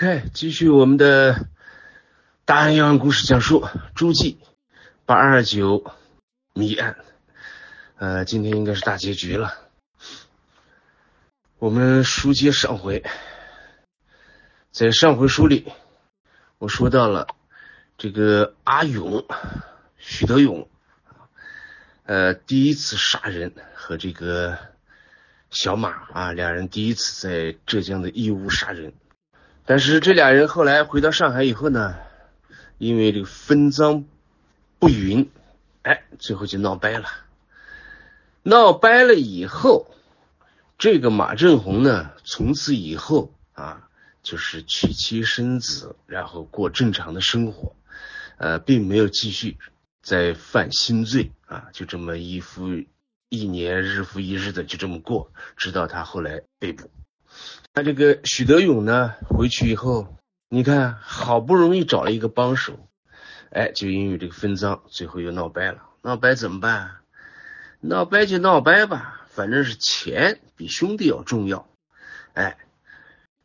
OK，继续我们的大案要案故事讲述，诸暨八二九谜案。呃，今天应该是大结局了。我们书接上回，在上回书里，我说到了这个阿勇，许德勇，呃，第一次杀人和这个小马啊，两人第一次在浙江的义乌杀人。但是这俩人后来回到上海以后呢，因为这个分赃不匀，哎，最后就闹掰了。闹掰了以后，这个马振宏呢，从此以后啊，就是娶妻生子，然后过正常的生活，呃，并没有继续再犯新罪啊，就这么一复一年，日复一日的就这么过，直到他后来被捕。那这个许德勇呢，回去以后，你看好不容易找了一个帮手，哎，就因为这个分赃，最后又闹掰了。闹掰怎么办？闹掰就闹掰吧，反正是钱比兄弟要重要。哎，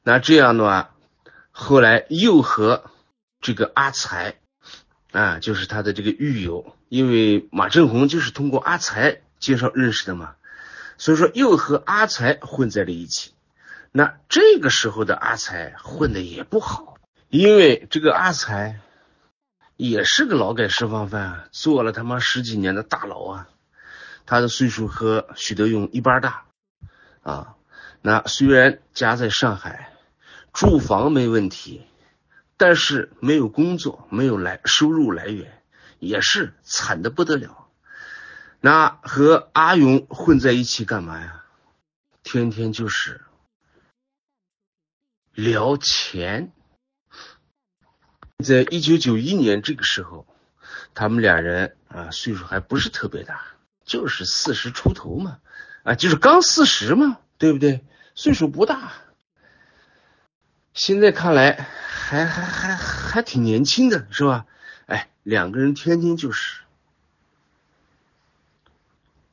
那这样的话，后来又和这个阿才啊，就是他的这个狱友，因为马振宏就是通过阿才介绍认识的嘛，所以说又和阿才混在了一起。那这个时候的阿才混的也不好，因为这个阿才也是个劳改释放犯，坐了他妈十几年的大牢啊。他的岁数和许德勇一般大啊。那虽然家在上海，住房没问题，但是没有工作，没有来收入来源，也是惨的不得了。那和阿勇混在一起干嘛呀？天天就是。聊钱，在一九九一年这个时候，他们俩人啊岁数还不是特别大，就是四十出头嘛，啊就是刚四十嘛，对不对？岁数不大，现在看来还还还还挺年轻的，是吧？哎，两个人天天就是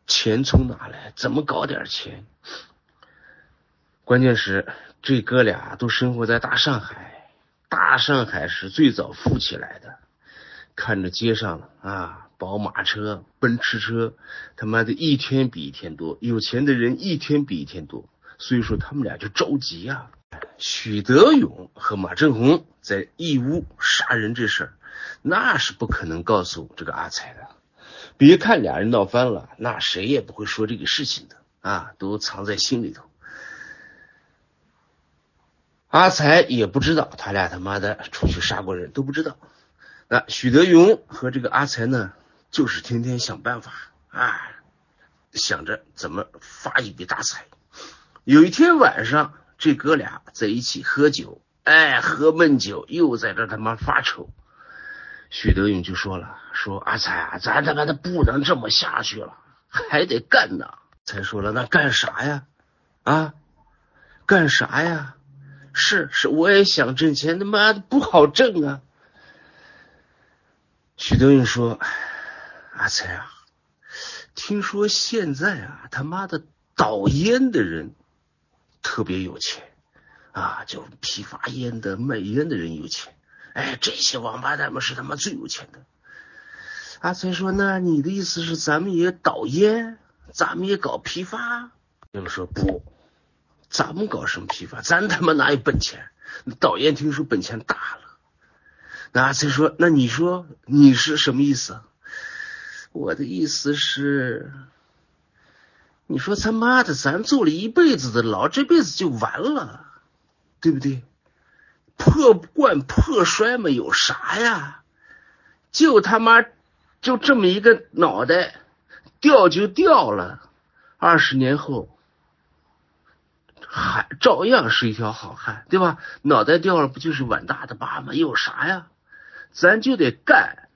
钱从哪来？怎么搞点钱？关键是。这哥俩都生活在大上海，大上海是最早富起来的。看着街上啊，宝马车、奔驰车，他妈的一天比一天多，有钱的人一天比一天多，所以说他们俩就着急呀。许德勇和马振宏在义乌杀人这事儿，那是不可能告诉这个阿才的。别看俩人闹翻了，那谁也不会说这个事情的啊，都藏在心里头。阿才也不知道他俩他妈的出去杀过人，都不知道。那许德勇和这个阿才呢，就是天天想办法啊，想着怎么发一笔大财。有一天晚上，这哥俩在一起喝酒，哎，喝闷酒，又在这他妈发愁。许德勇就说了：“说阿才啊，咱他妈的不能这么下去了，还得干呢。”才说了：“那干啥呀？啊，干啥呀？”是是，我也想挣钱，他妈的不好挣啊！许德勇说：“阿才啊，听说现在啊，他妈的倒烟的人特别有钱啊，就批发烟的、卖烟的人有钱。哎，这些王八蛋们是他妈最有钱的。”阿才说：“那你的意思是咱们也倒烟，咱们也搞批发？”他们说：“不。”咱们搞什么批发？咱他妈哪有本钱？导演听说本钱大了，那才说，那你说你是什么意思？我的意思是，你说他妈的，咱坐了一辈子的牢，这辈子就完了，对不对？破罐破摔嘛，有啥呀？就他妈就这么一个脑袋，掉就掉了，二十年后。还照样是一条好汉，对吧？脑袋掉了不就是碗大的疤吗？有啥呀？咱就得干，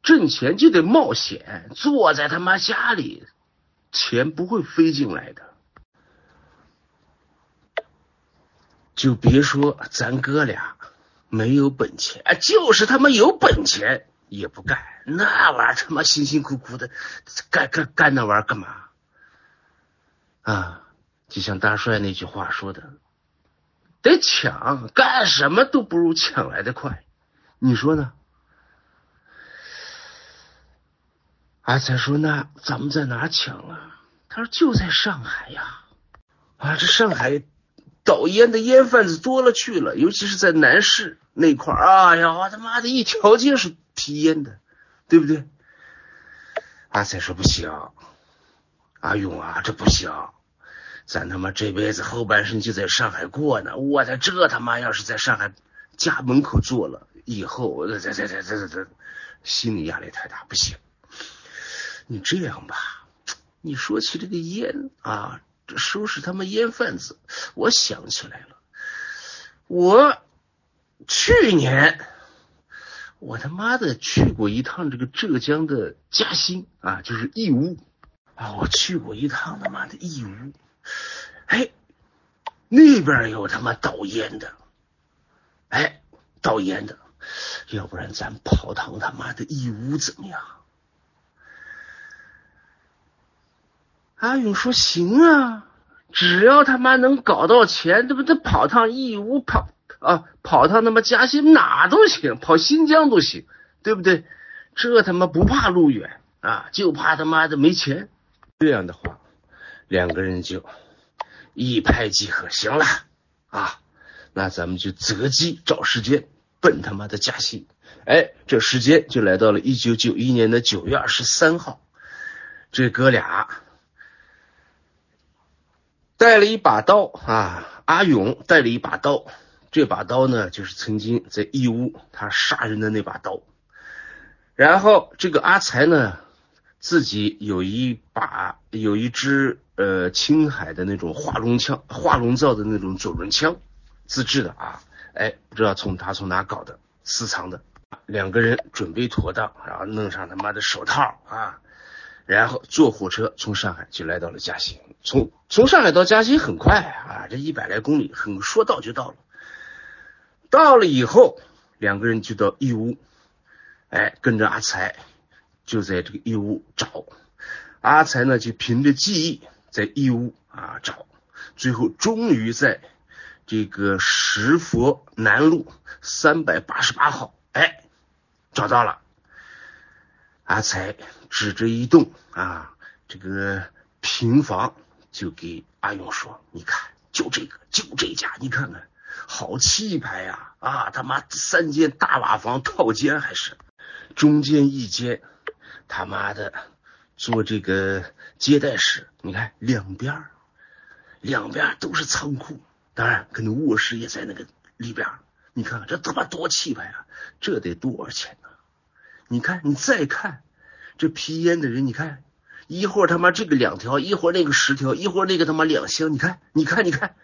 挣钱就得冒险。坐在他妈家里，钱不会飞进来的。就别说咱哥俩没有本钱，就是他妈有本钱也不干。那玩意儿他妈辛辛苦苦的干干干那玩意儿干嘛？啊？就像大帅那句话说的：“得抢，干什么都不如抢来的快，你说呢？阿才说：“那咱们在哪抢啊？”他说：“就在上海呀！啊，这上海倒烟的烟贩子多了去了，尤其是在南市那块儿。哎呀，他妈的一条街是批烟的，对不对？”阿才说：“不行，阿勇啊，这不行，咱他妈这辈子后半生就在上海过呢。我在这他妈要是在上海家门口坐了以后，这这这这这这心理压力太大，不行。”你这样吧，你说起这个烟啊，收拾他们烟贩子，我想起来了，我去年我他妈的去过一趟这个浙江的嘉兴啊，就是义乌啊，我去过一趟他妈的义乌，哎，那边有他妈倒烟的，哎，倒烟的，要不然咱跑趟他妈的义乌怎么样？阿勇说：“行啊，只要他妈能搞到钱，对不对？跑趟义乌，跑啊，跑趟他妈嘉兴，哪都行，跑新疆都行，对不对？这他妈不怕路远啊，就怕他妈的没钱。这样的话，两个人就一拍即合。行了啊，那咱们就择机找时间奔他妈的嘉兴。哎，这时间就来到了一九九一年的九月二十三号，这哥俩。”带了一把刀啊，阿勇带了一把刀，这把刀呢，就是曾经在义乌他杀人的那把刀。然后这个阿才呢，自己有一把有一支呃青海的那种化龙枪，化龙造的那种左轮枪，自制的啊，哎，不知道从他从哪搞的，私藏的。两个人准备妥当，然后弄上他妈的手套啊。然后坐火车从上海就来到了嘉兴，从从上海到嘉兴很快啊，这一百来公里，很说到就到了。到了以后，两个人就到义乌，哎，跟着阿才就在这个义乌找。阿才呢就凭着记忆在义乌啊找，最后终于在这个石佛南路三百八十八号，哎，找到了。阿才指着一栋啊，这个平房，就给阿勇说：“你看，就这个，就这家，你看看，好气派呀！啊，他妈三间大瓦房套间还是，中间一间，他妈的做这个接待室。你看两边，两边都是仓库，当然可能卧室也在那个里边。你看看这他妈多气派啊！这得多少钱呢？”你看，你再看这批烟的人，你看一会儿他妈这个两条，一会儿那个十条，一会儿那个他妈两箱，你看，你看，你看，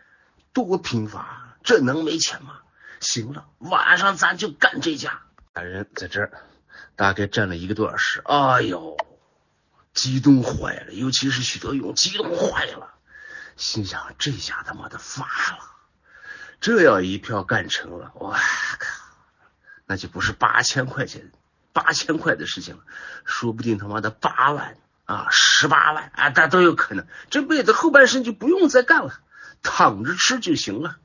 多贫乏，这能没钱吗？行了，晚上咱就干这家。俩人在这儿大概站了一个多小时，哎呦，激动坏了，尤其是许德勇，激动坏了，心想这下他妈的发了，这要一票干成了，我靠，那就不是八千块钱。八千块的事情了，说不定他妈的八万啊，十八万啊，那都有可能。这辈子后半生就不用再干了，躺着吃就行了。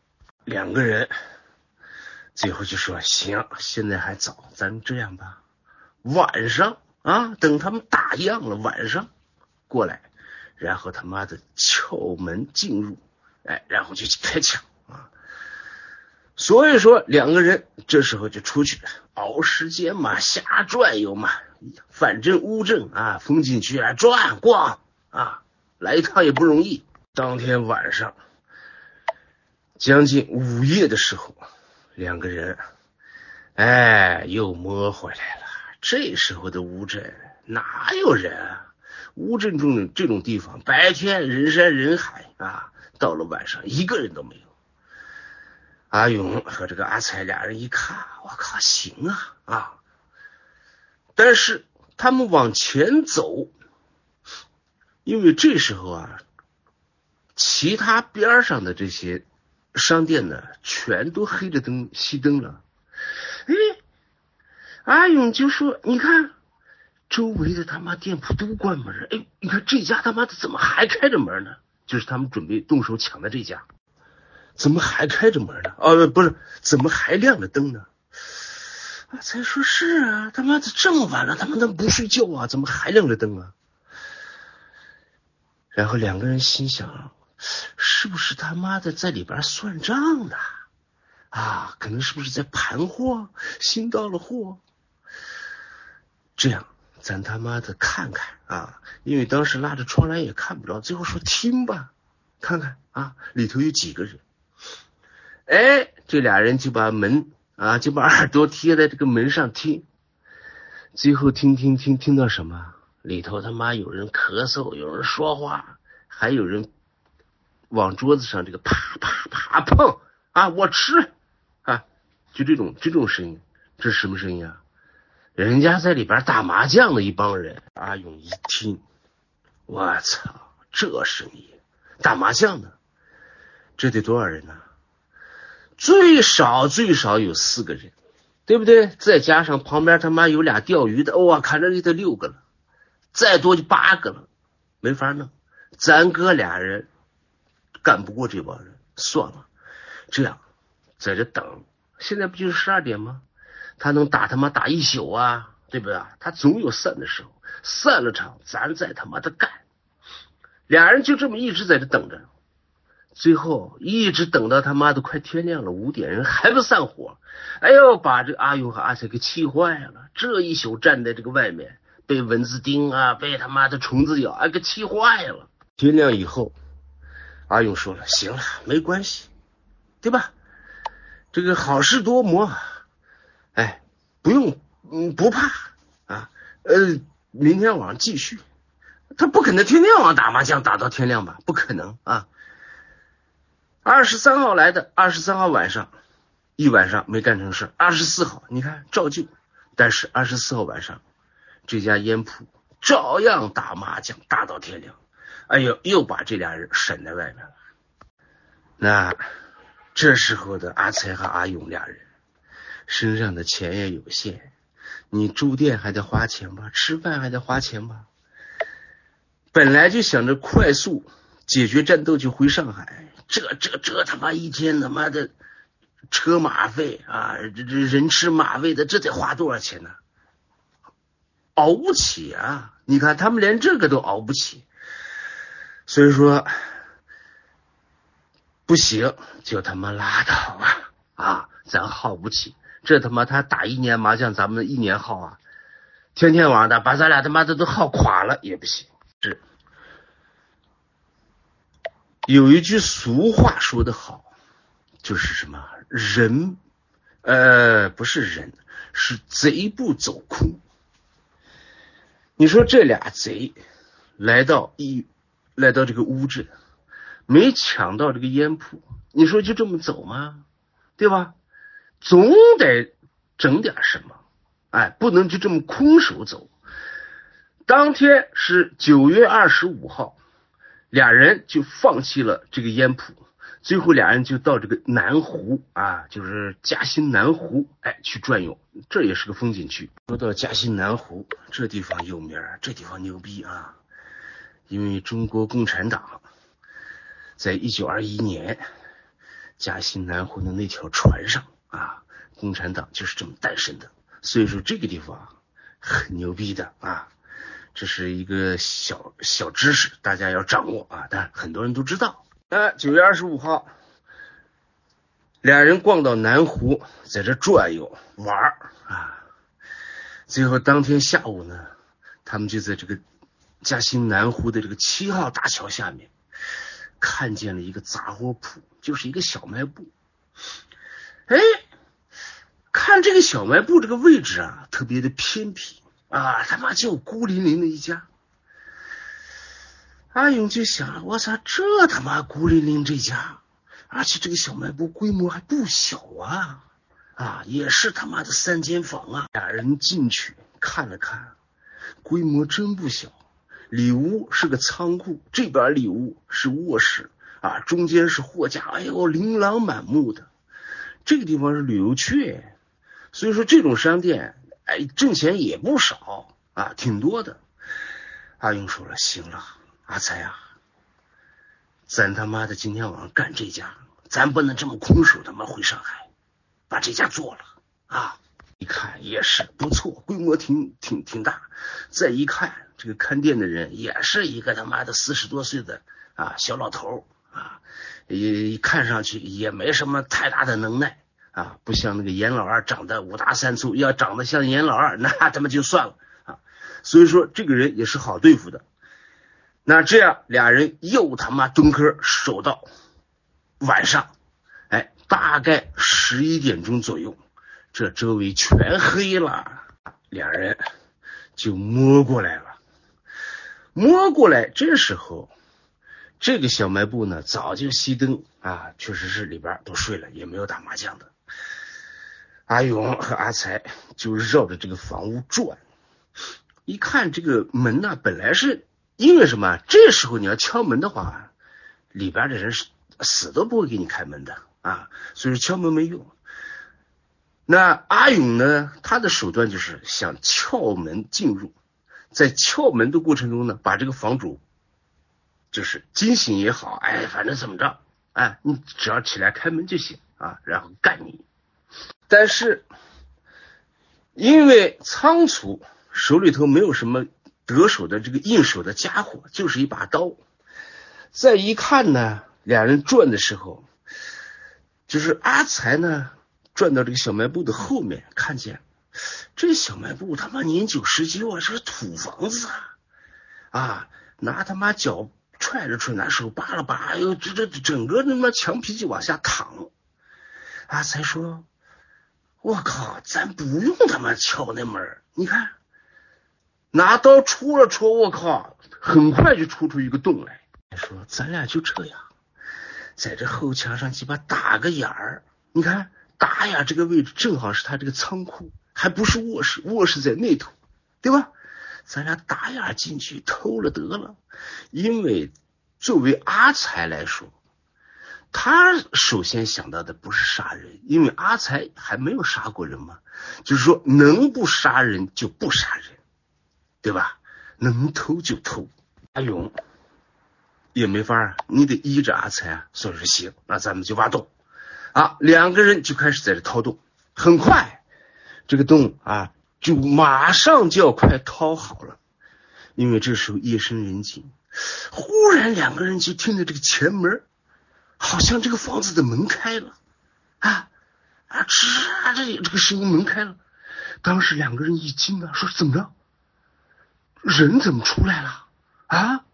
两个人最后就说：“行，现在还早，咱这样吧，晚上啊，等他们打烊了，晚上过来，然后他妈的撬门进入，哎，然后就开枪。”所以说，两个人这时候就出去熬时间嘛，瞎转悠嘛，反正乌镇啊，风景区啊转逛啊，来一趟也不容易。当天晚上将近午夜的时候，两个人哎又摸回来了。这时候的乌镇哪有人？啊？乌镇这种这种地方，白天人山人海啊，到了晚上一个人都没有。阿勇和这个阿才俩人一看，我靠，行啊啊！但是他们往前走，因为这时候啊，其他边上的这些商店呢，全都黑着灯熄灯了。哎，阿勇就说：“你看，周围的他妈店铺都关门了。哎，你看这家他妈的怎么还开着门呢？就是他们准备动手抢的这家。”怎么还开着门呢？哦，不是，怎么还亮着灯呢？阿才说是啊，他妈的这么晚了，他妈的不睡觉啊？怎么还亮着灯啊？然后两个人心想，是不是他妈的在里边算账呢？啊，可能是不是在盘货，新到了货？这样，咱他妈的看看啊，因为当时拉着窗帘也看不着，最后说听吧，看看啊，里头有几个人？哎，这俩人就把门啊，就把耳朵贴在这个门上听，最后听听听听到什么？里头他妈有人咳嗽，有人说话，还有人往桌子上这个啪啪啪碰啊，我吃啊。就这种这种声音，这是什么声音啊？人家在里边打麻将的一帮人。阿勇一听，我操，这声音，打麻将的，这得多少人呢？最少最少有四个人，对不对？再加上旁边他妈有俩钓鱼的，我看这里头六个了，再多就八个了，没法弄。咱哥俩人干不过这帮人，算了，这样在这等。现在不就是十二点吗？他能打他妈打一宿啊，对不对？他总有散的时候，散了场，咱再他妈的干。俩人就这么一直在这等着，最后一直等到他妈的快天亮了，五点人还不散伙。哎呦，把这阿勇和阿才给气坏了。这一宿站在这个外面，被蚊子叮啊，被他妈的虫子咬，哎，给气坏了。天亮以后，阿勇说了：“行了，没关系，对吧？”这个好事多磨，哎，不用，嗯，不怕啊，呃，明天晚上继续。他不可能天天晚上打麻将打到天亮吧？不可能啊。二十三号来的，二十三号晚上一晚上没干成事。二十四号你看照旧，但是二十四号晚上这家烟铺照样打麻将打到天亮。哎呦，又把这俩人审在外面了。那。这时候的阿才和阿勇俩人身上的钱也有限，你住店还得花钱吧，吃饭还得花钱吧。本来就想着快速解决战斗就回上海，这这这他妈一天他妈的车马费啊，这这人吃马喂的，这得花多少钱呢？熬不起啊！你看他们连这个都熬不起，所以说。不行，就他妈拉倒吧！啊，咱耗不起，这他妈他打一年麻将，咱们一年耗啊，天天玩的，把咱俩他妈的都耗垮了也不行。是，有一句俗话说得好，就是什么人，呃，不是人，是贼不走空。你说这俩贼来到一，来到这个乌镇。没抢到这个烟铺，你说就这么走吗？对吧？总得整点什么，哎，不能就这么空手走。当天是九月二十五号，俩人就放弃了这个烟铺，最后俩人就到这个南湖啊，就是嘉兴南湖，哎，去转悠。这也是个风景区。说到嘉兴南湖，这地方有名，这地方牛逼啊，因为中国共产党。在一九二一年，嘉兴南湖的那条船上啊，共产党就是这么诞生的。所以说这个地方很牛逼的啊，这是一个小小知识，大家要掌握啊。但很多人都知道。那九月二十五号，俩人逛到南湖，在这转悠玩啊。最后当天下午呢，他们就在这个嘉兴南湖的这个七号大桥下面。看见了一个杂货铺，就是一个小卖部。哎，看这个小卖部这个位置啊，特别的偏僻啊，他妈就孤零零的一家。阿勇就想，我操，这他妈孤零零这家，而且这个小卖部规模还不小啊，啊，也是他妈的三间房啊。俩人进去看了看，规模真不小。里屋是个仓库，这边里屋是卧室啊，中间是货架，哎呦，琳琅满目的。这个地方是旅游区，所以说这种商店，哎，挣钱也不少啊，挺多的。阿勇说了，行了，阿才啊，咱他妈的今天晚上干这家，咱不能这么空手他妈回上海，把这家做了啊！一看也是不错，规模挺挺挺大。再一看，这个看店的人也是一个他妈的四十多岁的啊小老头啊，也看上去也没什么太大的能耐啊，不像那个严老二长得五大三粗，要长得像严老二，那他妈就算了啊。所以说这个人也是好对付的。那这样俩人又他妈蹲坑守到晚上，哎，大概十一点钟左右。这周围全黑了，俩人就摸过来了。摸过来，这时候这个小卖部呢早就熄灯啊，确实是里边都睡了，也没有打麻将的。阿勇和阿才就绕着这个房屋转，一看这个门呢，本来是因为什么？这时候你要敲门的话，里边的人是死都不会给你开门的啊，所以说敲门没用。那阿勇呢？他的手段就是想撬门进入，在撬门的过程中呢，把这个房主就是惊醒也好，哎，反正怎么着，哎，你只要起来开门就行啊，然后干你。但是因为仓促，手里头没有什么得手的这个应手的家伙，就是一把刀。再一看呢，俩人转的时候，就是阿才呢。转到这个小卖部的后面，看见这小卖部他妈年久失修啊，是土房子啊！啊，拿他妈脚踹着踹，拿手扒了扒，哎呦，这这整个他妈墙皮就往下淌。阿才说：“我靠，咱不用他妈敲那门你看，拿刀戳了戳，我靠，很快就戳出一个洞来。说咱俩就这样，在这后墙上鸡巴打个眼儿，你看。”打眼，这个位置正好是他这个仓库，还不是卧室，卧室在那头，对吧？咱俩打眼进去偷了得了。因为作为阿才来说，他首先想到的不是杀人，因为阿才还没有杀过人嘛，就是说能不杀人就不杀人，对吧？能偷就偷。阿勇也没法啊，你得依着阿才啊，所以说行，那咱们就挖洞。啊，两个人就开始在这掏洞，很快，这个洞啊，就马上就要快掏好了。因为这时候夜深人静，忽然两个人就听到这个前门，好像这个房子的门开了，啊啊吱啊，这这个声音门开了。当时两个人一惊啊，说怎么着？人怎么出来了？啊，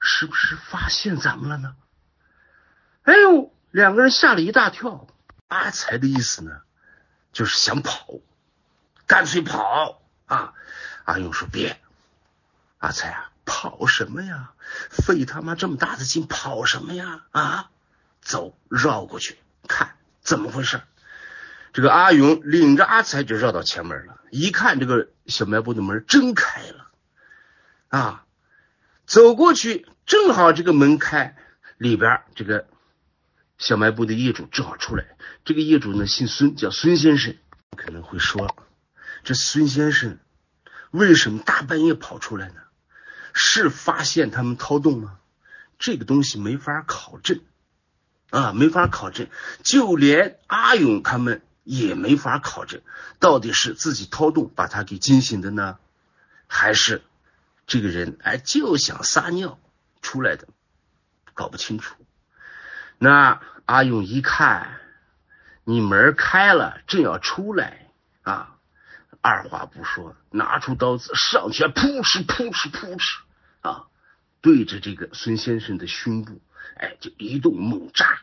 是不是发现咱们了呢？哎呦！两个人吓了一大跳，阿才的意思呢，就是想跑，干脆跑啊！阿勇说别，阿才啊，跑什么呀？费他妈这么大的劲跑什么呀？啊，走，绕过去看怎么回事。这个阿勇领着阿才就绕到前门了，一看这个小卖部的门真开了，啊，走过去正好这个门开，里边这个。小卖部的业主正好出来，这个业主呢姓孙，叫孙先生。可能会说，这孙先生为什么大半夜跑出来呢？是发现他们掏洞吗？这个东西没法考证啊，没法考证，就连阿勇他们也没法考证，到底是自己掏洞把他给惊醒的呢，还是这个人哎就想撒尿出来的？搞不清楚。那阿勇一看，你门开了，正要出来啊，二话不说，拿出刀子上前，扑哧扑哧扑哧啊，对着这个孙先生的胸部，哎，就一顿猛扎，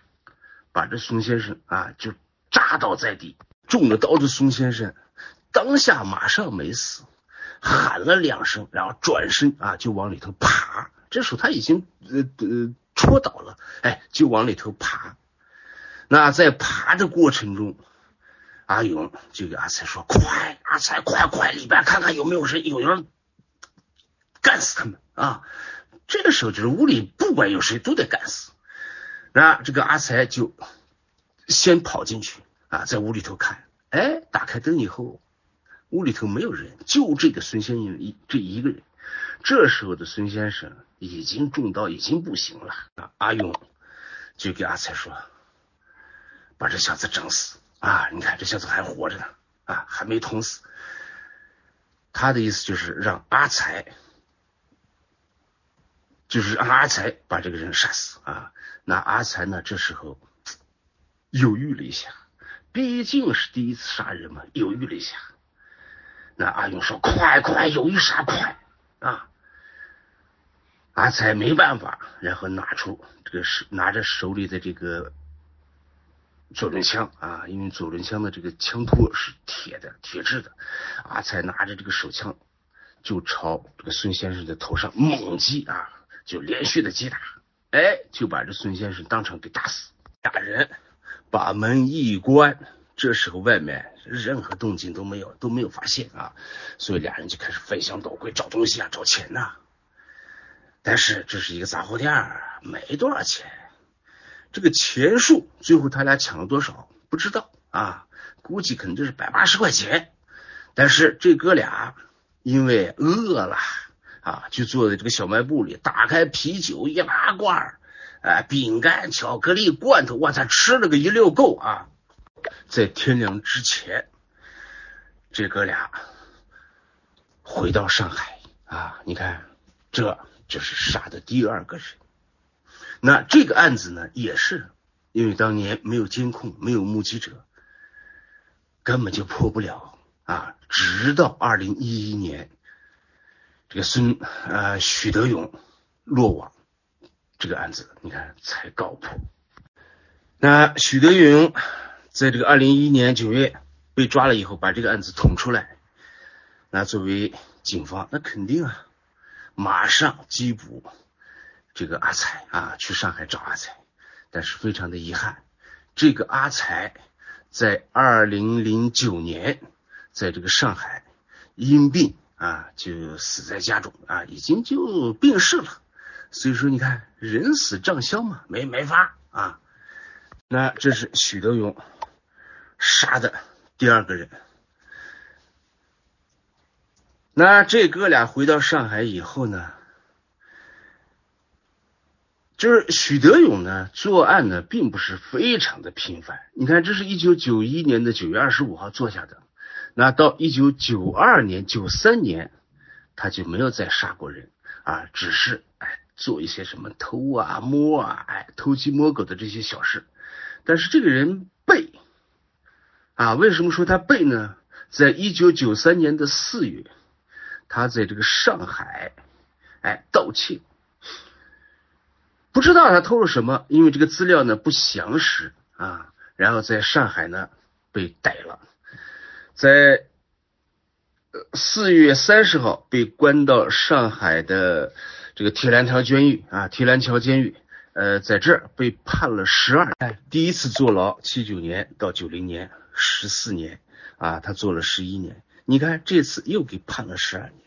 把这孙先生啊就扎倒在地。中了刀的孙先生当下马上没死，喊了两声，然后转身啊就往里头爬。这时候他已经呃呃。戳倒了，哎，就往里头爬。那在爬的过程中，阿勇就给阿才说：“快，阿才，快快，里边看看有没有人，有人干死他们啊！”这个时候就是屋里不管有谁都得干死。那这个阿才就先跑进去啊，在屋里头看，哎，打开灯以后，屋里头没有人，就这个孙先生一这一个人。这时候的孙先生已经中刀，已经不行了。啊阿勇就给阿才说：“把这小子整死啊！你看这小子还活着呢啊，还没捅死。他的意思就是让阿才，就是让阿才把这个人杀死啊。那阿才呢，这时候犹豫了一下，毕竟是第一次杀人嘛，犹豫了一下。那阿勇说：“快快，犹豫啥快啊？”阿才没办法，然后拿出这个手，拿着手里的这个左轮枪啊，因为左轮枪的这个枪托是铁的、铁质的。阿才拿着这个手枪，就朝这个孙先生的头上猛击啊，就连续的击打，哎，就把这孙先生当场给打死。俩人把门一关，这时候外面任何动静都没有，都没有发现啊，所以俩人就开始翻箱倒柜找东西啊，找钱呐。但是这是一个杂货店，没多少钱。这个钱数最后他俩抢了多少不知道啊，估计可能就是百八十块钱。但是这哥俩因为饿了啊，就坐在这个小卖部里，打开啤酒一大罐，哎，饼干、巧克力、罐头，我操，吃了个一溜够啊！在天亮之前，这哥俩回到上海啊，你看这。就是杀的第二个人，那这个案子呢，也是因为当年没有监控，没有目击者，根本就破不了啊。直到二零一一年，这个孙呃许德勇落网，这个案子你看才告破。那许德勇在这个二零一一年九月被抓了以后，把这个案子捅出来，那作为警方，那肯定啊。马上缉捕这个阿才啊，去上海找阿才，但是非常的遗憾，这个阿才在二零零九年在这个上海因病啊就死在家中啊，已经就病逝了。所以说你看人死账消嘛，没没法啊。那这是许德勇杀的第二个人。那这哥俩回到上海以后呢，就是许德勇呢作案呢并不是非常的频繁。你看，这是一九九一年的九月二十五号做下的，那到一九九二年、九三年，他就没有再杀过人啊，只是哎做一些什么偷啊、摸啊、哎偷鸡摸狗的这些小事。但是这个人背啊，为什么说他背呢？在一九九三年的四月。他在这个上海，哎，盗窃，不知道他偷了什么，因为这个资料呢不详实啊。然后在上海呢被逮了，在四月三十号被关到上海的这个铁栏桥监狱啊，铁栏桥监狱，呃，在这儿被判了十二年，第一次坐牢七九年到九零年十四年啊，他坐了十一年。你看这次又给判了十二年。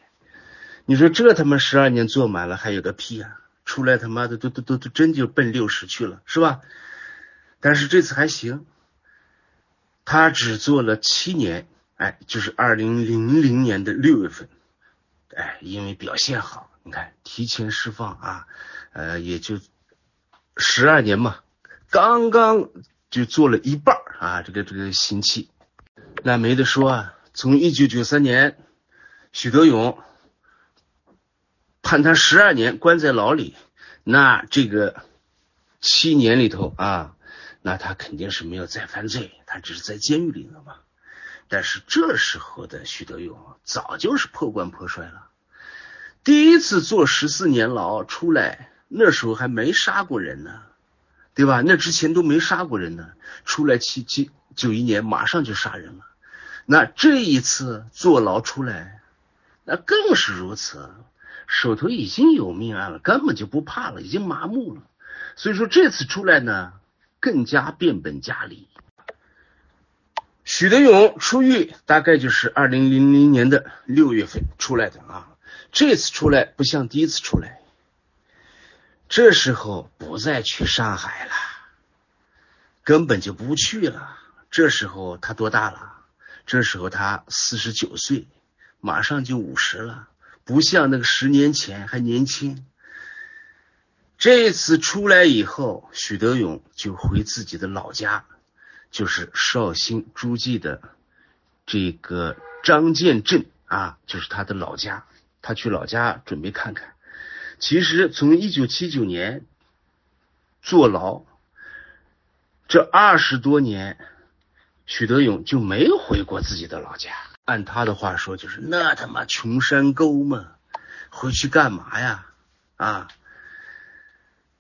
你说这他妈十二年坐满了还有个屁啊！出来他妈的都都都都真就奔六十去了，是吧？但是这次还行，他只做了七年，哎，就是二零零零年的六月份，哎，因为表现好，你看提前释放啊，呃，也就十二年嘛，刚刚就做了一半啊，这个这个刑期，那没得说啊，从一九九三年，许德勇。判他十二年关在牢里，那这个七年里头啊，那他肯定是没有再犯罪，他只是在监狱里了嘛。但是这时候的徐德勇早就是破罐破摔了，第一次坐十四年牢出来，那时候还没杀过人呢，对吧？那之前都没杀过人呢，出来七七九一年马上就杀人了，那这一次坐牢出来，那更是如此。手头已经有命案了，根本就不怕了，已经麻木了。所以说这次出来呢，更加变本加厉。许德勇出狱大概就是二零零零年的六月份出来的啊。这次出来不像第一次出来，这时候不再去上海了，根本就不去了。这时候他多大了？这时候他四十九岁，马上就五十了。不像那个十年前还年轻。这次出来以后，许德勇就回自己的老家，就是绍兴诸暨的这个张建镇啊，就是他的老家。他去老家准备看看。其实从一九七九年坐牢这二十多年，许德勇就没回过自己的老家。按他的话说，就是那他妈穷山沟嘛，回去干嘛呀？啊！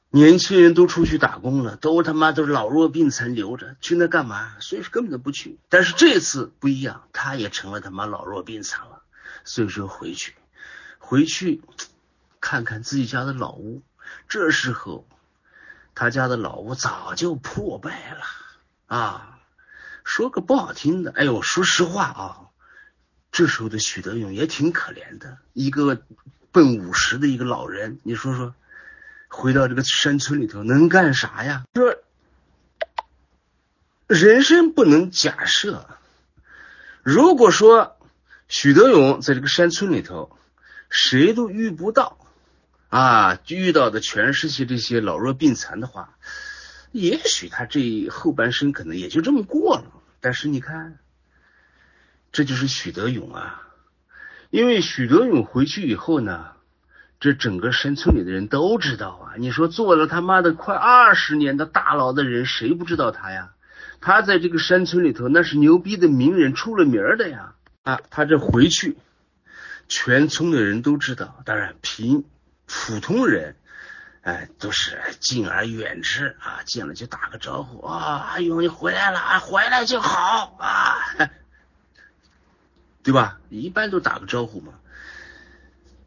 年轻人都出去打工了，都他妈都是老弱病残留着，去那干嘛？所以说根本都不去。但是这次不一样，他也成了他妈老弱病残了，所以说回去，回去看看自己家的老屋。这时候，他家的老屋早就破败了啊！说个不好听的，哎呦，说实话啊，这时候的许德勇也挺可怜的，一个奔五十的一个老人，你说说。回到这个山村里头能干啥呀？说人生不能假设，如果说许德勇在这个山村里头，谁都遇不到啊，遇到的全是些这些老弱病残的话，也许他这后半生可能也就这么过了。但是你看，这就是许德勇啊，因为许德勇回去以后呢。这整个山村里的人都知道啊！你说坐了他妈的快二十年的大牢的人，谁不知道他呀？他在这个山村里头那是牛逼的名人，出了名的呀！啊，他这回去，全村的人都知道。当然，平普通人，哎，都是敬而远之啊，见了就打个招呼啊，阿勇你回来了啊，回来就好啊，对吧？一般都打个招呼嘛。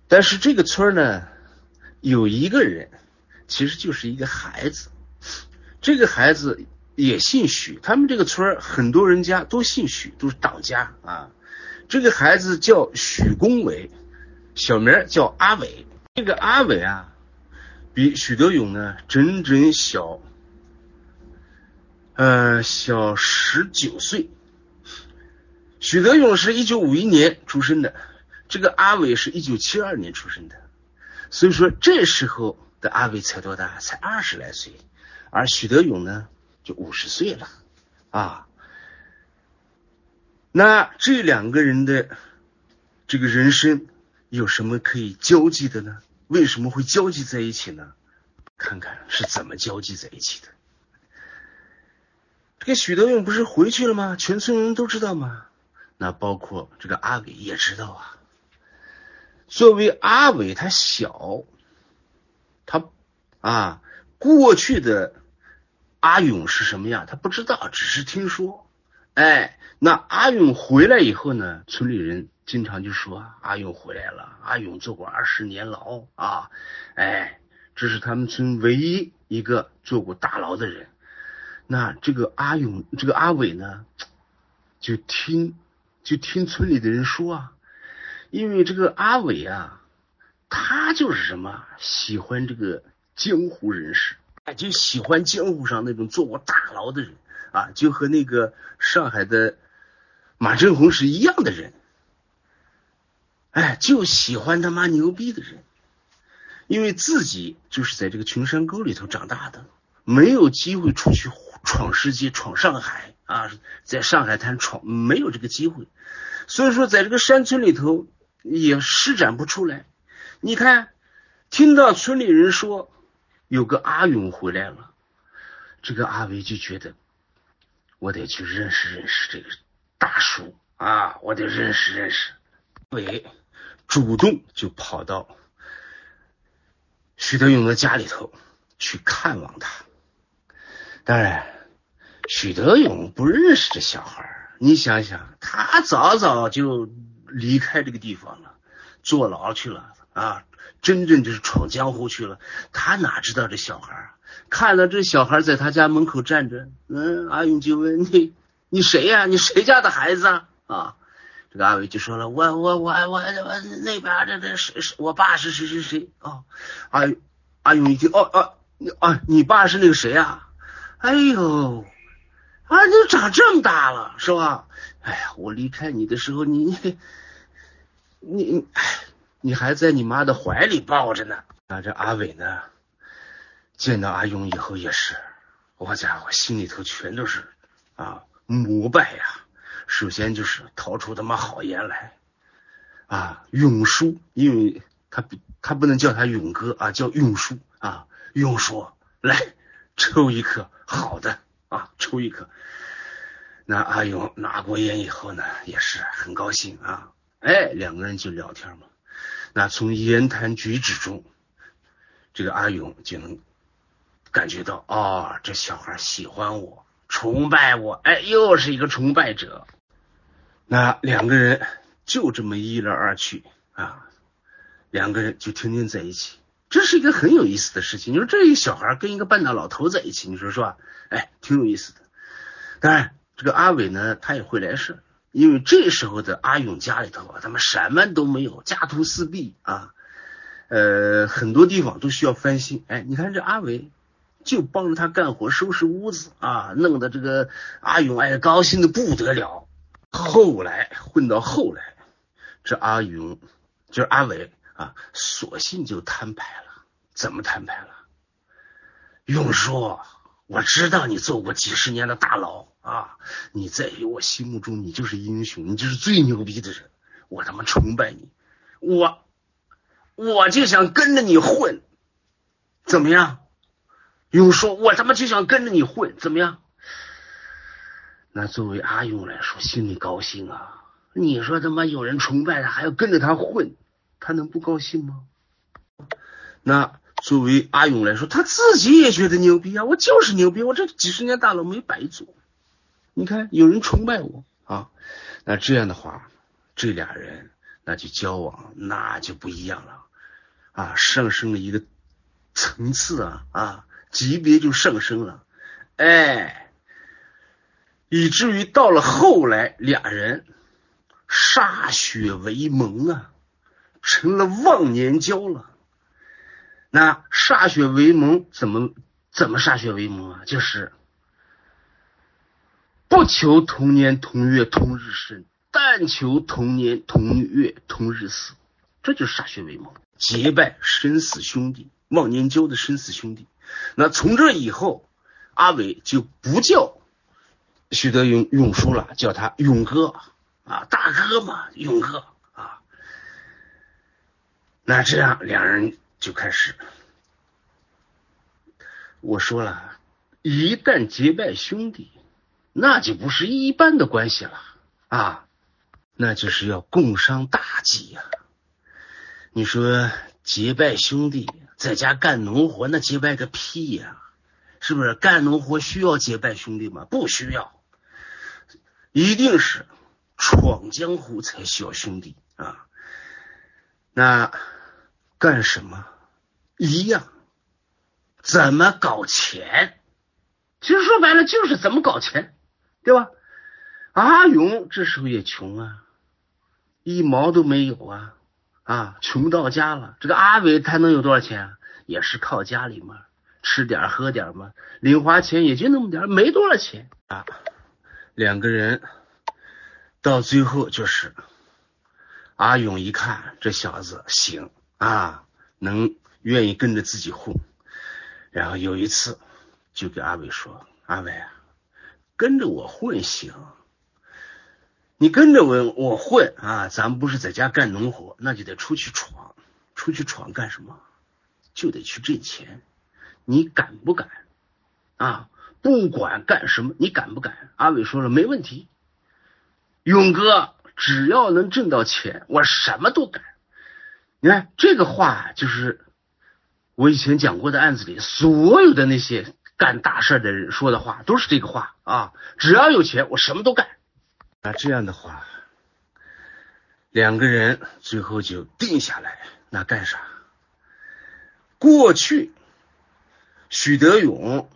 但是这个村呢，有一个人，其实就是一个孩子。这个孩子也姓许，他们这个村很多人家都姓许，都是党家啊。这个孩子叫许公伟，小名叫阿伟。这个阿伟啊，比许德勇呢整整小，呃，小十九岁。许德勇是一九五一年出生的。这个阿伟是一九七二年出生的，所以说这时候的阿伟才多大？才二十来岁，而许德勇呢就五十岁了啊。那这两个人的这个人生有什么可以交集的呢？为什么会交集在一起呢？看看是怎么交集在一起的。这个许德勇不是回去了吗？全村人都知道吗？那包括这个阿伟也知道啊。作为阿伟，他小，他啊，过去的阿勇是什么样，他不知道，只是听说。哎，那阿勇回来以后呢，村里人经常就说阿勇回来了，阿勇坐过二十年牢啊，哎，这是他们村唯一一个坐过大牢的人。那这个阿勇，这个阿伟呢，就听就听村里的人说啊。因为这个阿伟啊，他就是什么喜欢这个江湖人士，哎，就喜欢江湖上那种坐过大牢的人啊，就和那个上海的马振宏是一样的人，哎，就喜欢他妈牛逼的人，因为自己就是在这个穷山沟里头长大的，没有机会出去闯世界、闯上海。啊，在上海滩闯没有这个机会，所以说在这个山村里头。也施展不出来。你看，听到村里人说有个阿勇回来了，这个阿伟就觉得我得去认识认识这个大叔啊，我得认识认识。伟主动就跑到许德勇的家里头去看望他。当然，许德勇不认识这小孩你想想，他早早就。离开这个地方了，坐牢去了啊！真正就是闯江湖去了。他哪知道这小孩啊看到这小孩在他家门口站着，嗯，阿勇就问你：“你谁呀？你谁家的孩子啊？”啊，这个阿伟就说了：“我我我我我那边这这谁谁，我爸是谁谁谁啊？”阿阿勇一听：“哦哦，啊，你爸是那个谁啊？哎呦，啊，你长这么大了是吧？哎呀，我离开你的时候，你你。”你，你还在你妈的怀里抱着呢。那这阿伟呢？见到阿勇以后也是，我家伙心里头全都是啊膜拜呀。首先就是掏出他妈好烟来啊，勇叔，因为他不他不能叫他勇哥啊，叫勇叔啊，勇叔来抽一颗好的啊，抽一颗。那阿勇拿过烟以后呢，也是很高兴啊，哎，两个人就聊天嘛。那从言谈举止中，这个阿勇就能感觉到，哦，这小孩喜欢我，崇拜我，哎，又是一个崇拜者。那两个人就这么一来二去啊，两个人就天天在一起，这是一个很有意思的事情。你说这一小孩跟一个半大老头在一起，你说是吧？哎，挺有意思的。当然，这个阿伟呢，他也会来事。因为这时候的阿勇家里头啊，他们什么都没有，家徒四壁啊，呃，很多地方都需要翻新。哎，你看这阿伟就帮着他干活，收拾屋子啊，弄得这个阿勇哎高兴的不得了。后来混到后来，这阿勇就是阿伟啊，索性就摊牌了。怎么摊牌了？勇说：“我知道你做过几十年的大牢。”啊！你在于我心目中，你就是英雄，你就是最牛逼的人，我他妈崇拜你，我我就想跟着你混，怎么样？勇说，我他妈就想跟着你混，怎么样？那作为阿勇来说，心里高兴啊！你说他妈有人崇拜他，还要跟着他混，他能不高兴吗？那作为阿勇来说，他自己也觉得牛逼啊！我就是牛逼，我这几十年大佬没白做。你看，有人崇拜我啊，那这样的话，这俩人那就交往，那就不一样了啊，上升了一个层次啊啊，级别就上升了，哎，以至于到了后来，俩人歃血为盟啊，成了忘年交了。那歃血为盟怎么怎么歃血为盟啊？就是。不求同年同月同日生，但求同年同月同日死，这就是歃血为盟，结拜生死兄弟，忘年交的生死兄弟。那从这以后，阿伟就不叫徐德勇勇叔了，叫他勇哥啊，大哥嘛，勇哥。那这样两人就开始，我说了，一旦结拜兄弟。那就不是一般的关系了啊，那就是要共商大计呀。你说结拜兄弟在家干农活，那结拜个屁呀？是不是干农活需要结拜兄弟吗？不需要，一定是闯江湖才需要兄弟啊。那干什么一样？怎么搞钱？其实说白了就是怎么搞钱。对吧？阿勇这时候也穷啊，一毛都没有啊啊，穷到家了。这个阿伟他能有多少钱？也是靠家里嘛，吃点喝点嘛，零花钱也就那么点，没多少钱啊。两个人到最后就是阿勇一看这小子行啊，能愿意跟着自己混，然后有一次就给阿伟说：“阿伟啊。”跟着我混行，你跟着我我混啊，咱不是在家干农活，那就得出去闯，出去闯干什么？就得去挣钱，你敢不敢？啊，不管干什么，你敢不敢？阿伟说了，没问题。勇哥，只要能挣到钱，我什么都敢。你看这个话，就是我以前讲过的案子里所有的那些。干大事的人说的话都是这个话啊！只要有钱，我什么都干。那这样的话，两个人最后就定下来，那干啥？过去，许德勇，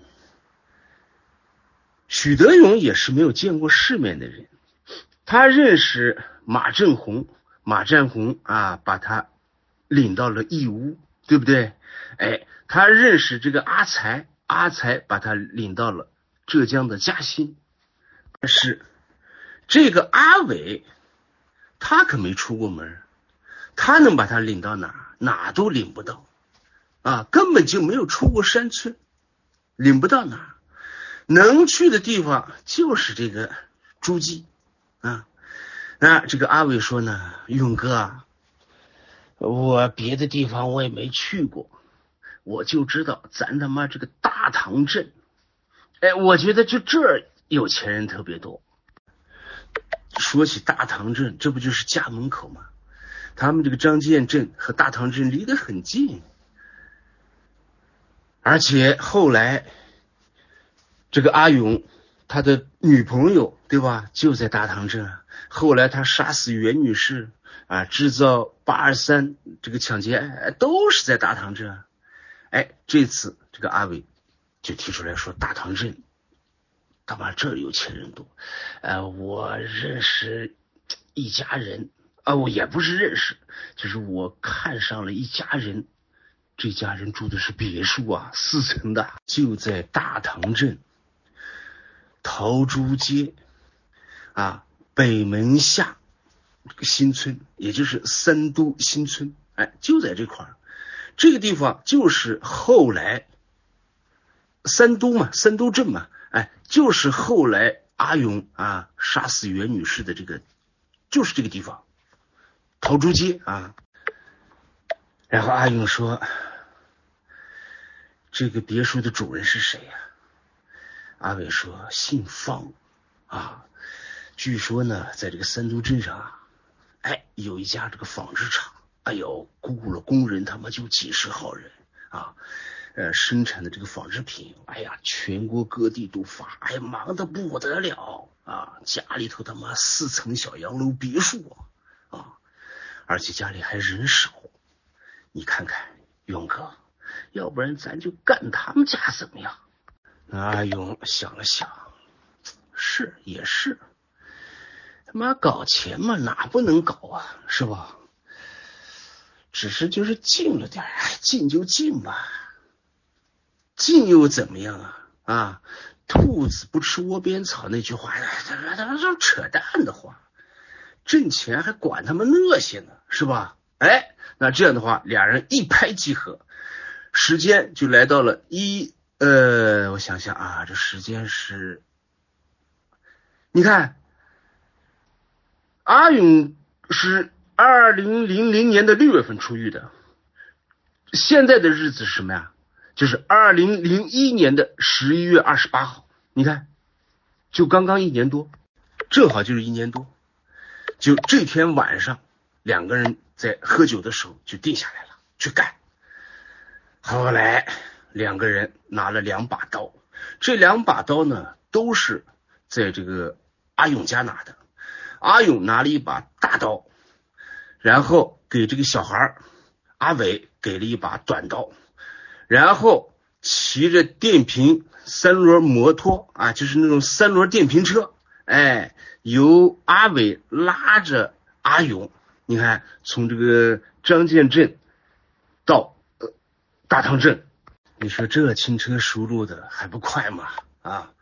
许德勇也是没有见过世面的人，他认识马振宏，马振宏啊，把他领到了义乌，对不对？哎，他认识这个阿才。阿才把他领到了浙江的嘉兴，但是这个阿伟他可没出过门，他能把他领到哪？哪都领不到啊，根本就没有出过山村，领不到哪。能去的地方就是这个诸暨啊。那这个阿伟说呢，勇哥啊，我别的地方我也没去过，我就知道咱他妈这个大唐镇，哎，我觉得就这儿有钱人特别多。说起大唐镇，这不就是家门口吗？他们这个张建镇和大唐镇离得很近，而且后来这个阿勇他的女朋友对吧，就在大唐镇。后来他杀死袁女士啊，制造八二三这个抢劫，都是在大唐镇。哎，这次这个阿伟就提出来说，大唐镇他妈这有钱人多，呃，我认识一家人。啊，我也不是认识，就是我看上了一家人，这家人住的是别墅啊，四层的，就在大唐镇桃珠街啊北门下新村，也就是三都新村，哎，就在这块儿，这个地方就是后来三都嘛，三都镇嘛，哎，就是后来阿勇啊杀死袁女士的这个，就是这个地方。桃珠街啊，然后阿勇说：“这个别墅的主人是谁呀？”阿伟说：“姓方啊，据说呢，在这个三都镇上啊，哎，有一家这个纺织厂，哎呦，雇了工人他妈就几十号人啊，呃，生产的这个纺织品，哎呀，全国各地都发，哎呀，忙得不得了啊，家里头他妈四层小洋楼别墅啊。”而且家里还人少，你看看勇哥，要不然咱就干他们家怎么样？那阿勇想了想，是也是，他妈搞钱嘛，哪不能搞啊，是吧？只是就是近了点，近就近吧，近又怎么样啊？啊，兔子不吃窝边草那句话，他妈他妈这扯淡的话。挣钱还管他们那些呢，是吧？哎，那这样的话，俩人一拍即合，时间就来到了一呃，我想想啊，这时间是，你看，阿勇是二零零零年的六月份出狱的，现在的日子是什么呀？就是二零零一年的十一月二十八号，你看，就刚刚一年多，正好就是一年多。就这天晚上，两个人在喝酒的时候就定下来了去干。后来两个人拿了两把刀，这两把刀呢都是在这个阿勇家拿的。阿勇拿了一把大刀，然后给这个小孩阿伟给了一把短刀，然后骑着电瓶三轮摩托啊，就是那种三轮电瓶车，哎。由阿伟拉着阿勇，你看从这个张建镇到呃大唐镇，你说这轻车熟路的还不快吗？啊，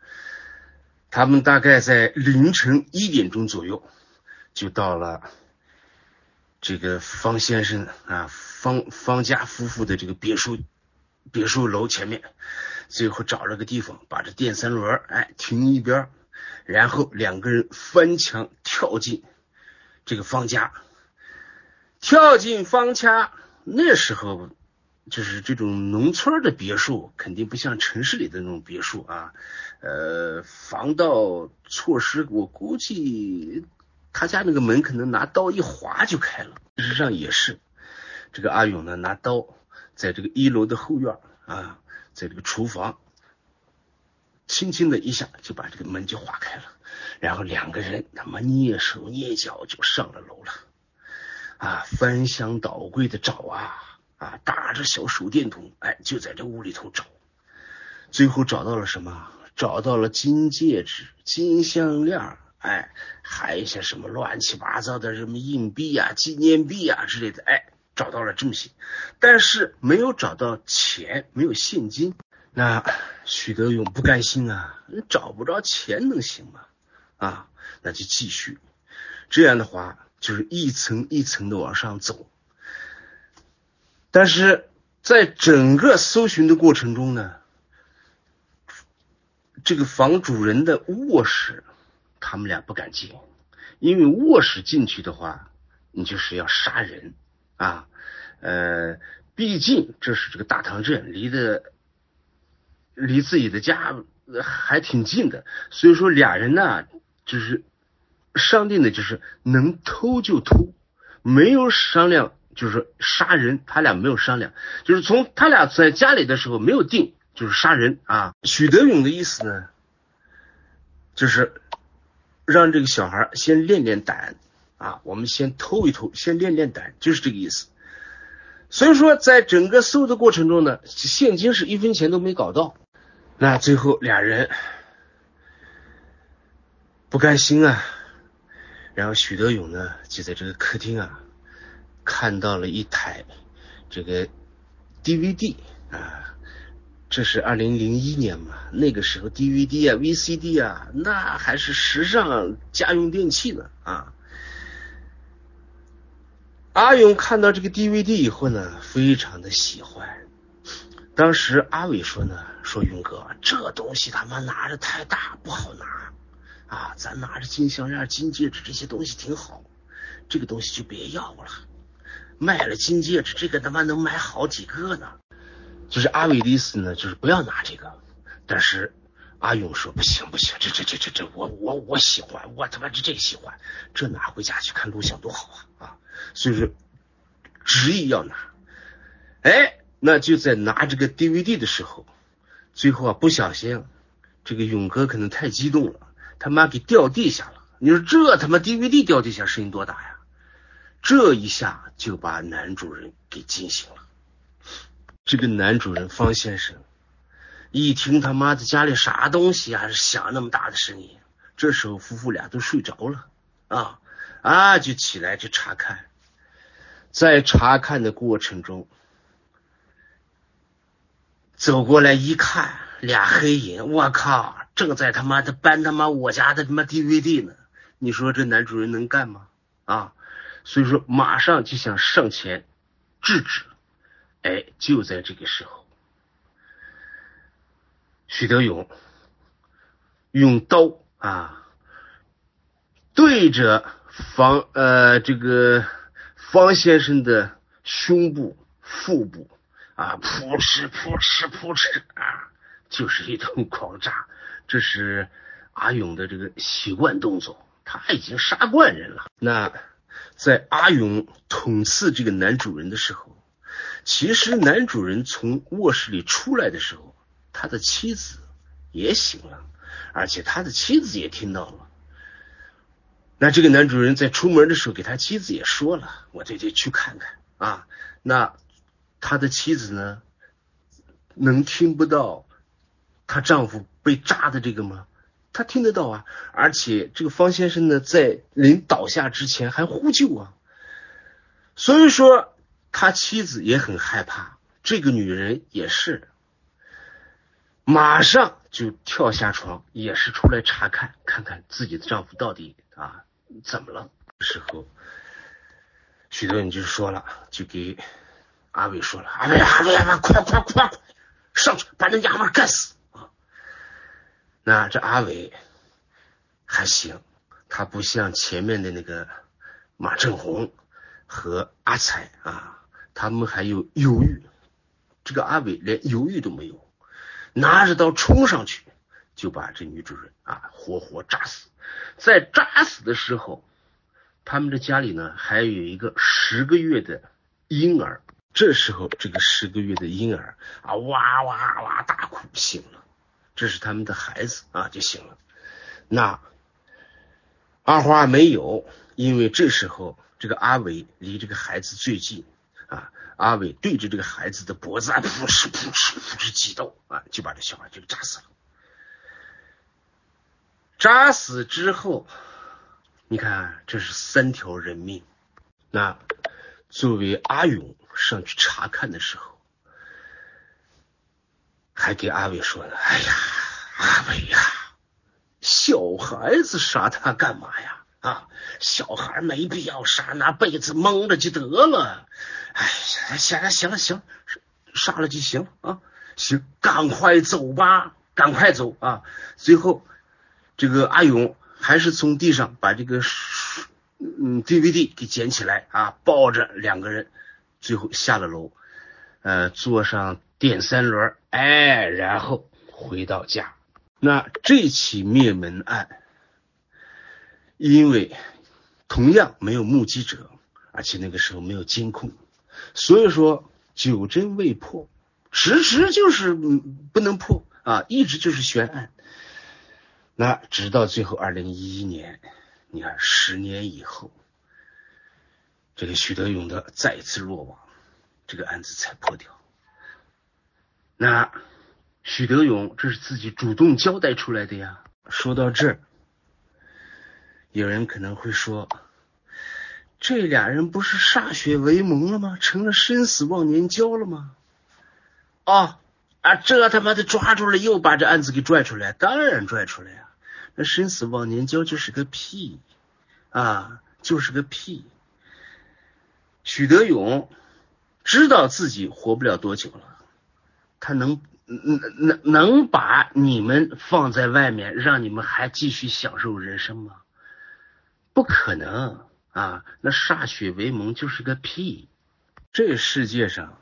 他们大概在凌晨一点钟左右就到了这个方先生啊方方家夫妇的这个别墅别墅楼前面，最后找了个地方把这电三轮哎停一边。然后两个人翻墙跳进这个方家，跳进方家。那时候就是这种农村的别墅，肯定不像城市里的那种别墅啊。呃，防盗措施，我估计他家那个门可能拿刀一划就开了。事实上也是，这个阿勇呢拿刀在这个一楼的后院啊，在这个厨房。轻轻的一下就把这个门就划开了，然后两个人他妈蹑手蹑脚就上了楼了，啊，翻箱倒柜的找啊啊，打着小手电筒，哎，就在这屋里头找，最后找到了什么？找到了金戒指、金项链，哎，还一些什么乱七八糟的什么硬币啊、纪念币啊之类的，哎，找到了这么些，但是没有找到钱，没有现金。那许德勇不甘心啊，找不着钱能行吗？啊，那就继续，这样的话就是一层一层的往上走。但是在整个搜寻的过程中呢，这个房主人的卧室，他们俩不敢进，因为卧室进去的话，你就是要杀人啊。呃，毕竟这是这个大塘镇，离的离自己的家还挺近的，所以说俩人呢，就是商定的就是能偷就偷，没有商量就是杀人，他俩没有商量，就是从他俩在家里的时候没有定。就是杀人啊！许德勇的意思呢，就是让这个小孩先练练胆啊，我们先偷一偷，先练练胆，就是这个意思。所以说，在整个搜的过程中呢，现金是一分钱都没搞到。那最后俩人不甘心啊，然后许德勇呢就在这个客厅啊看到了一台这个 DVD 啊。这是二零零一年嘛，那个时候 DVD 啊、VCD 啊，那还是时尚家用电器呢啊。阿勇看到这个 DVD 以后呢，非常的喜欢。当时阿伟说呢，说勇哥，这东西他妈拿着太大不好拿啊，咱拿着金项链、金戒指这些东西挺好，这个东西就别要了。卖了金戒指，这个他妈能买好几个呢。就是阿伟的意思呢，就是不要拿这个。但是阿勇说不行不行，这这这这这我我我喜欢，我他妈是这喜欢，这拿回家去看录像多好啊啊！所以说执意要拿。哎，那就在拿这个 DVD 的时候，最后啊不小心，这个勇哥可能太激动了，他妈给掉地下了。你说这他妈 DVD 掉地下声音多大呀？这一下就把男主人给惊醒了。这个男主人方先生一听他妈的家里啥东西啊，响那么大的声音，这时候夫妇俩都睡着了啊啊，就起来去查看，在查看的过程中，走过来一看，俩黑影，我靠，正在他妈的搬他妈我家的他妈 DVD 呢，你说这男主人能干吗？啊，所以说马上就想上前制止。哎，就在这个时候，许德勇用刀啊对着方呃这个方先生的胸部、腹部啊扑哧扑哧扑哧啊，就是一通狂扎。这是阿勇的这个习惯动作，他已经杀惯人了。那在阿勇捅刺这个男主人的时候。其实男主人从卧室里出来的时候，他的妻子也醒了，而且他的妻子也听到了。那这个男主人在出门的时候，给他妻子也说了：“我得得去看看啊。”那他的妻子呢，能听不到她丈夫被扎的这个吗？他听得到啊！而且这个方先生呢，在临倒下之前还呼救啊，所以说。他妻子也很害怕，这个女人也是，马上就跳下床，也是出来查看，看看自己的丈夫到底啊怎么了。时候，许多人就说了，就给阿伟说了：“阿伟，阿伟，阿伟，快快快快，上去把那娘们干死！”那这阿伟还行，他不像前面的那个马正红和阿才啊。他们还有犹豫，这个阿伟连犹豫都没有，拿着刀冲上去，就把这女主人啊活活扎死。在扎死的时候，他们的家里呢还有一个十个月的婴儿。这时候，这个十个月的婴儿啊哇哇哇大哭醒了，这是他们的孩子啊就行了。那阿花没有，因为这时候这个阿伟离这个孩子最近。啊，阿伟对着这个孩子的脖子啊，扑哧扑哧扑哧几刀啊，就把这小孩就给扎死了。扎死之后，你看这是三条人命。那作为阿勇上去查看的时候，还给阿伟说了：“哎呀，阿伟呀，小孩子杀他干嘛呀？”啊，小孩没必要杀，拿被子蒙着就得了。哎，行了行了行，杀了就行啊，行，赶快走吧。赶快走啊！最后，这个阿勇还是从地上把这个嗯 DVD 给捡起来啊，抱着两个人，最后下了楼，呃，坐上电三轮，哎，然后回到家。那这起灭门案，因为同样没有目击者，而且那个时候没有监控，所以说九针未破，迟迟就是不能破啊，一直就是悬案。那直到最后二零一一年，你看十年以后，这个许德勇的再次落网，这个案子才破掉。那。许德勇，这是自己主动交代出来的呀。说到这儿，有人可能会说，这俩人不是歃血为盟了吗？成了生死忘年交了吗？哦，啊，这他妈的抓住了，又把这案子给拽出来，当然拽出来呀。那生死忘年交就是个屁啊，就是个屁。许德勇知道自己活不了多久了，他能。能能能把你们放在外面，让你们还继续享受人生吗？不可能啊！那歃血为盟就是个屁！这世界上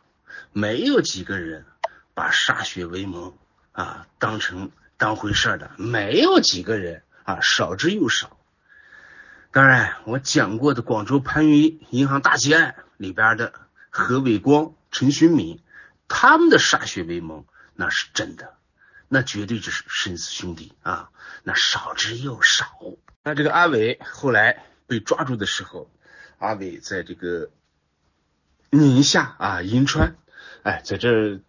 没有几个人把歃血为盟啊当成当回事的，没有几个人啊，少之又少。当然，我讲过的广州番禺银行大劫案里边的何伟光、陈寻敏，他们的歃血为盟。那是真的，那绝对就是生死兄弟啊！那少之又少。那这个阿伟后来被抓住的时候，阿伟在这个宁夏啊银川，哎，在这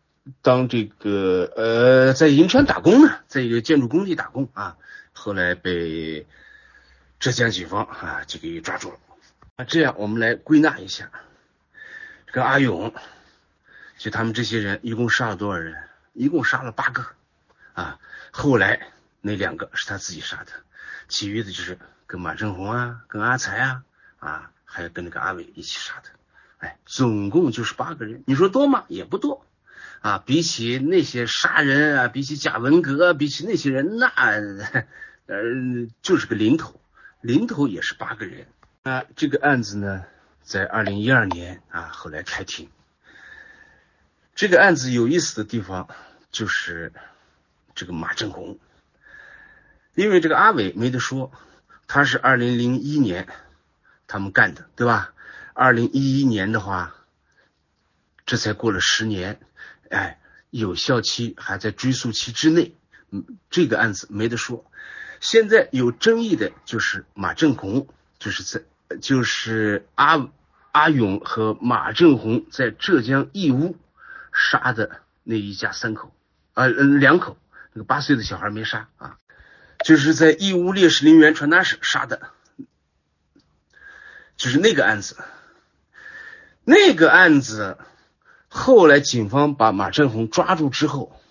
当这个呃在银川打工呢，在一个建筑工地打工啊。后来被浙江警方啊就给抓住了。那这样我们来归纳一下，这个阿勇，就他们这些人一共杀了多少人？一共杀了八个，啊，后来那两个是他自己杀的，其余的就是跟马正红啊、跟阿才啊，啊，还有跟那个阿伟一起杀的，哎，总共就是八个人。你说多吗？也不多，啊，比起那些杀人啊，比起贾文革，比起那些人，那呃就是个零头，零头也是八个人。啊，这个案子呢，在二零一二年啊，后来开庭。这个案子有意思的地方就是这个马正红，因为这个阿伟没得说，他是二零零一年他们干的，对吧？二零一一年的话，这才过了十年，哎，有效期还在追诉期之内，嗯，这个案子没得说。现在有争议的就是马正红，就是在就是阿阿勇和马正红在浙江义乌。杀的那一家三口，呃，两口，那个八岁的小孩没杀啊，就是在义乌烈士陵园传达室杀的，就是那个案子。那个案子后来警方把马振红抓住之后，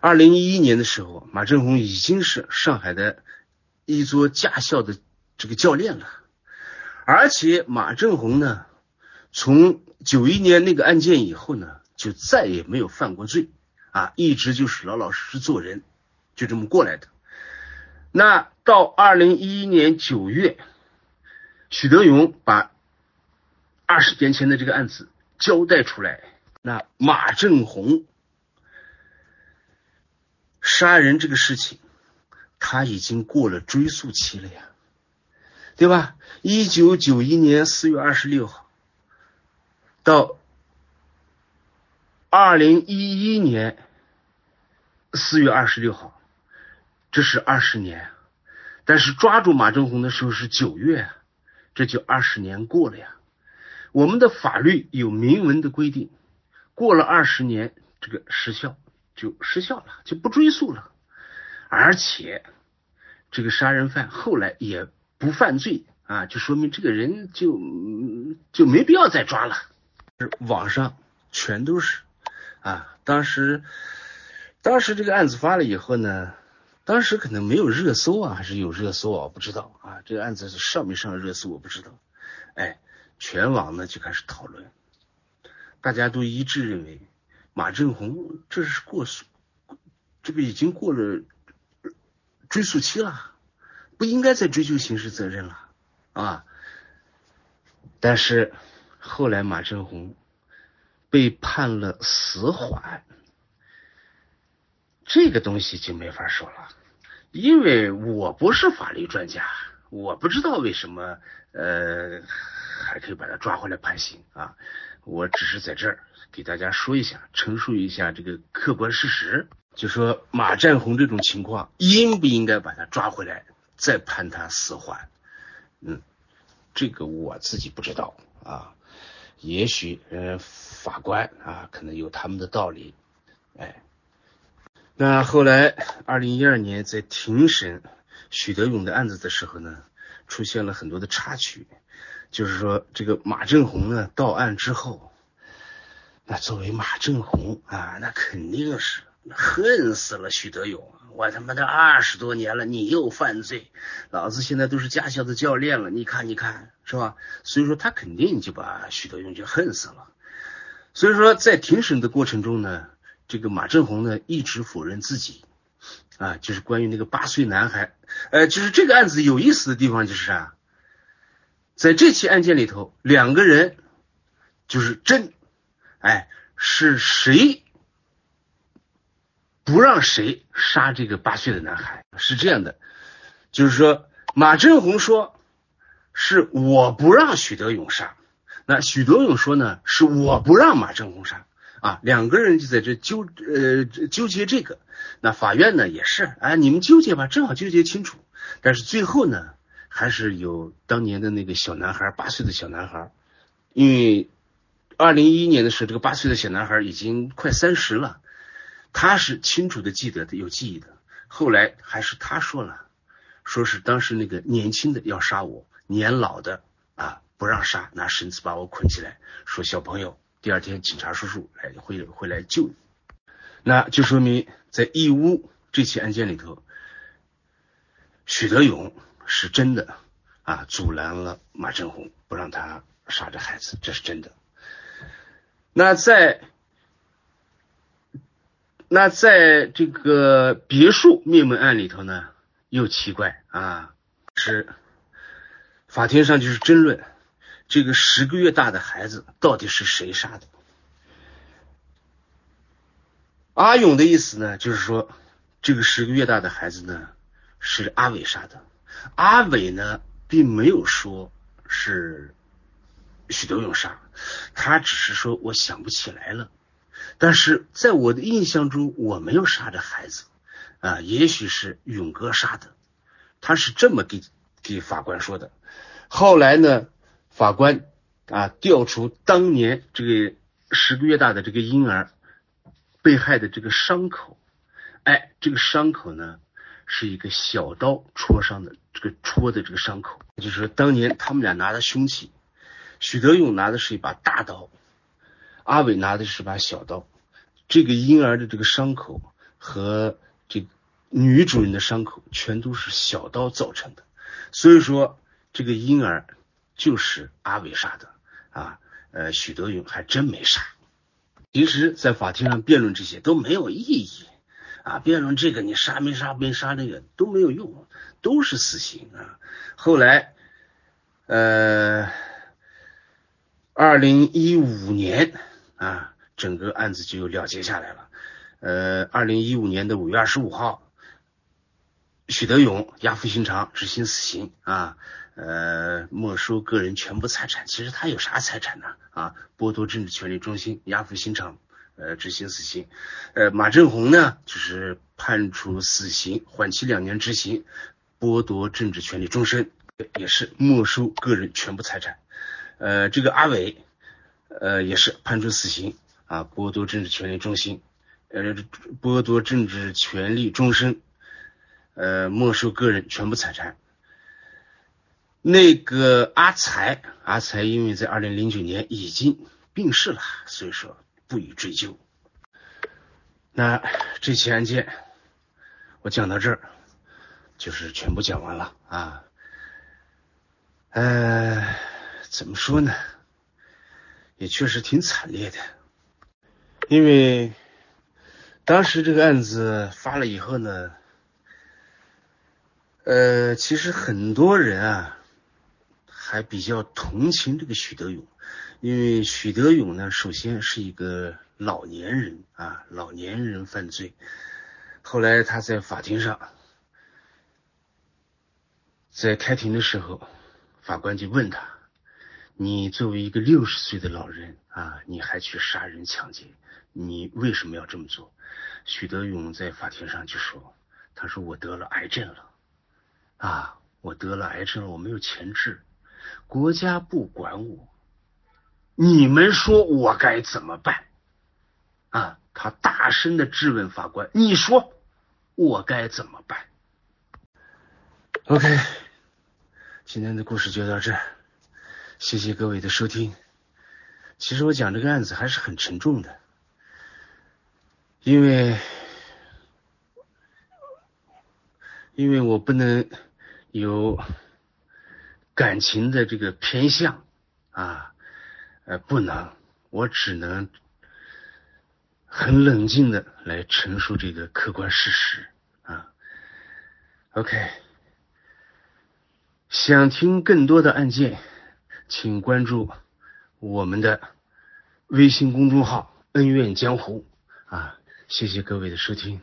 二零一一年的时候，马振红已经是上海的一座驾校的这个教练了，而且马振红呢，从九一年那个案件以后呢。就再也没有犯过罪啊，一直就是老老实实做人，就这么过来的。那到二零一一年九月，许德勇把二十年前的这个案子交代出来，那马正红杀人这个事情，他已经过了追诉期了呀，对吧？一九九一年四月二十六号到。二零一一年四月二十六号，这是二十年，但是抓住马正红的时候是九月，这就二十年过了呀。我们的法律有明文的规定，过了二十年，这个时效就失效了，就不追溯了。而且这个杀人犯后来也不犯罪啊，就说明这个人就就没必要再抓了。网上全都是。啊，当时，当时这个案子发了以后呢，当时可能没有热搜啊，还是有热搜啊，我不知道啊。这个案子是上没上热搜我不知道。哎，全网呢就开始讨论，大家都一致认为马振红这是过诉，这个已经过了追诉期了，不应该再追究刑事责任了啊。但是后来马振宏被判了死缓，这个东西就没法说了，因为我不是法律专家，我不知道为什么呃还可以把他抓回来判刑啊。我只是在这儿给大家说一下，陈述一下这个客观事实，就说马占红这种情况，应不应该把他抓回来，再判他死缓？嗯，这个我自己不知道啊，也许呃法官啊可能有他们的道理，哎，那后来二零一二年在庭审许德勇的案子的时候呢，出现了很多的插曲。就是说，这个马正红呢到案之后，那作为马正红啊，那肯定是恨死了许德勇。我他妈的二十多年了，你又犯罪，老子现在都是驾校的教练了，你看你看是吧？所以说他肯定就把许德勇就恨死了。所以说在庭审的过程中呢，这个马正红呢一直否认自己啊，就是关于那个八岁男孩，呃，就是这个案子有意思的地方就是啊。在这起案件里头，两个人就是真，哎，是谁不让谁杀这个八岁的男孩？是这样的，就是说马振红说是我不让许德勇杀，那许德勇说呢是我不让马振红杀。啊，两个人就在这纠呃纠结这个，那法院呢也是啊，你们纠结吧，正好纠结清楚，但是最后呢。还是有当年的那个小男孩，八岁的小男孩，因为二零一一年的时候，这个八岁的小男孩已经快三十了，他是清楚的记得的，有记忆的。后来还是他说了，说是当时那个年轻的要杀我，年老的啊不让杀，拿绳子把我捆起来，说小朋友，第二天警察叔叔来会会来救你，那就说明在义乌这起案件里头，许德勇。是真的啊，阻拦了马振红，不让他杀这孩子，这是真的。那在那在这个别墅灭门案里头呢，又奇怪啊，是法庭上就是争论这个十个月大的孩子到底是谁杀的。阿勇的意思呢，就是说这个十个月大的孩子呢是阿伟杀的。阿伟呢，并没有说是许德勇杀，他只是说我想不起来了。但是在我的印象中，我没有杀这孩子啊，也许是勇哥杀的。他是这么给给法官说的。后来呢，法官啊调出当年这个十个月大的这个婴儿被害的这个伤口，哎，这个伤口呢。是一个小刀戳伤的，这个戳的这个伤口，就是说当年他们俩拿的凶器，许德勇拿的是一把大刀，阿伟拿的是把小刀，这个婴儿的这个伤口和这女主人的伤口全都是小刀造成的，所以说这个婴儿就是阿伟杀的啊，呃，许德勇还真没杀。其实，在法庭上辩论这些都没有意义。啊，辩论这个你杀没杀没杀，这个都没有用，都是死刑啊。后来，呃，二零一五年啊，整个案子就了结下来了。呃，二零一五年的五月二十五号，许德勇押赴刑场执行死刑啊，呃，没收个人全部财产。其实他有啥财产呢？啊，剥夺政治权利中心，押赴刑场。呃，执行死刑，呃，马振宏呢，就是判处死刑，缓期两年执行，剥夺政治权利终身，也是没收个人全部财产。呃，这个阿伟，呃，也是判处死刑啊，剥夺政治权利终身，呃，剥夺政治权利终身，呃，没收个人全部财产。那个阿才，阿才因为在二零零九年已经病逝了，所以说。不予追究。那这起案件我讲到这儿，就是全部讲完了啊。呃，怎么说呢？也确实挺惨烈的，因为当时这个案子发了以后呢，呃，其实很多人啊还比较同情这个许德勇，因为许德勇呢，首先是一个老年人啊，老年人犯罪，后来他在法庭上，在开庭的时候，法官就问他：“你作为一个六十岁的老人啊，你还去杀人抢劫，你为什么要这么做？”许德勇在法庭上就说：“他说我得了癌症了，啊，我得了癌症了，我没有钱治，国家不管我，你们说我该怎么办？啊，他大声的质问法官：你说我该怎么办？OK，今天的故事就到这儿，谢谢各位的收听。其实我讲这个案子还是很沉重的。”因为，因为我不能有感情的这个偏向啊，呃，不能，我只能很冷静的来陈述这个客观事实啊。OK，想听更多的案件，请关注我们的微信公众号“恩怨江湖”啊。谢谢各位的收听。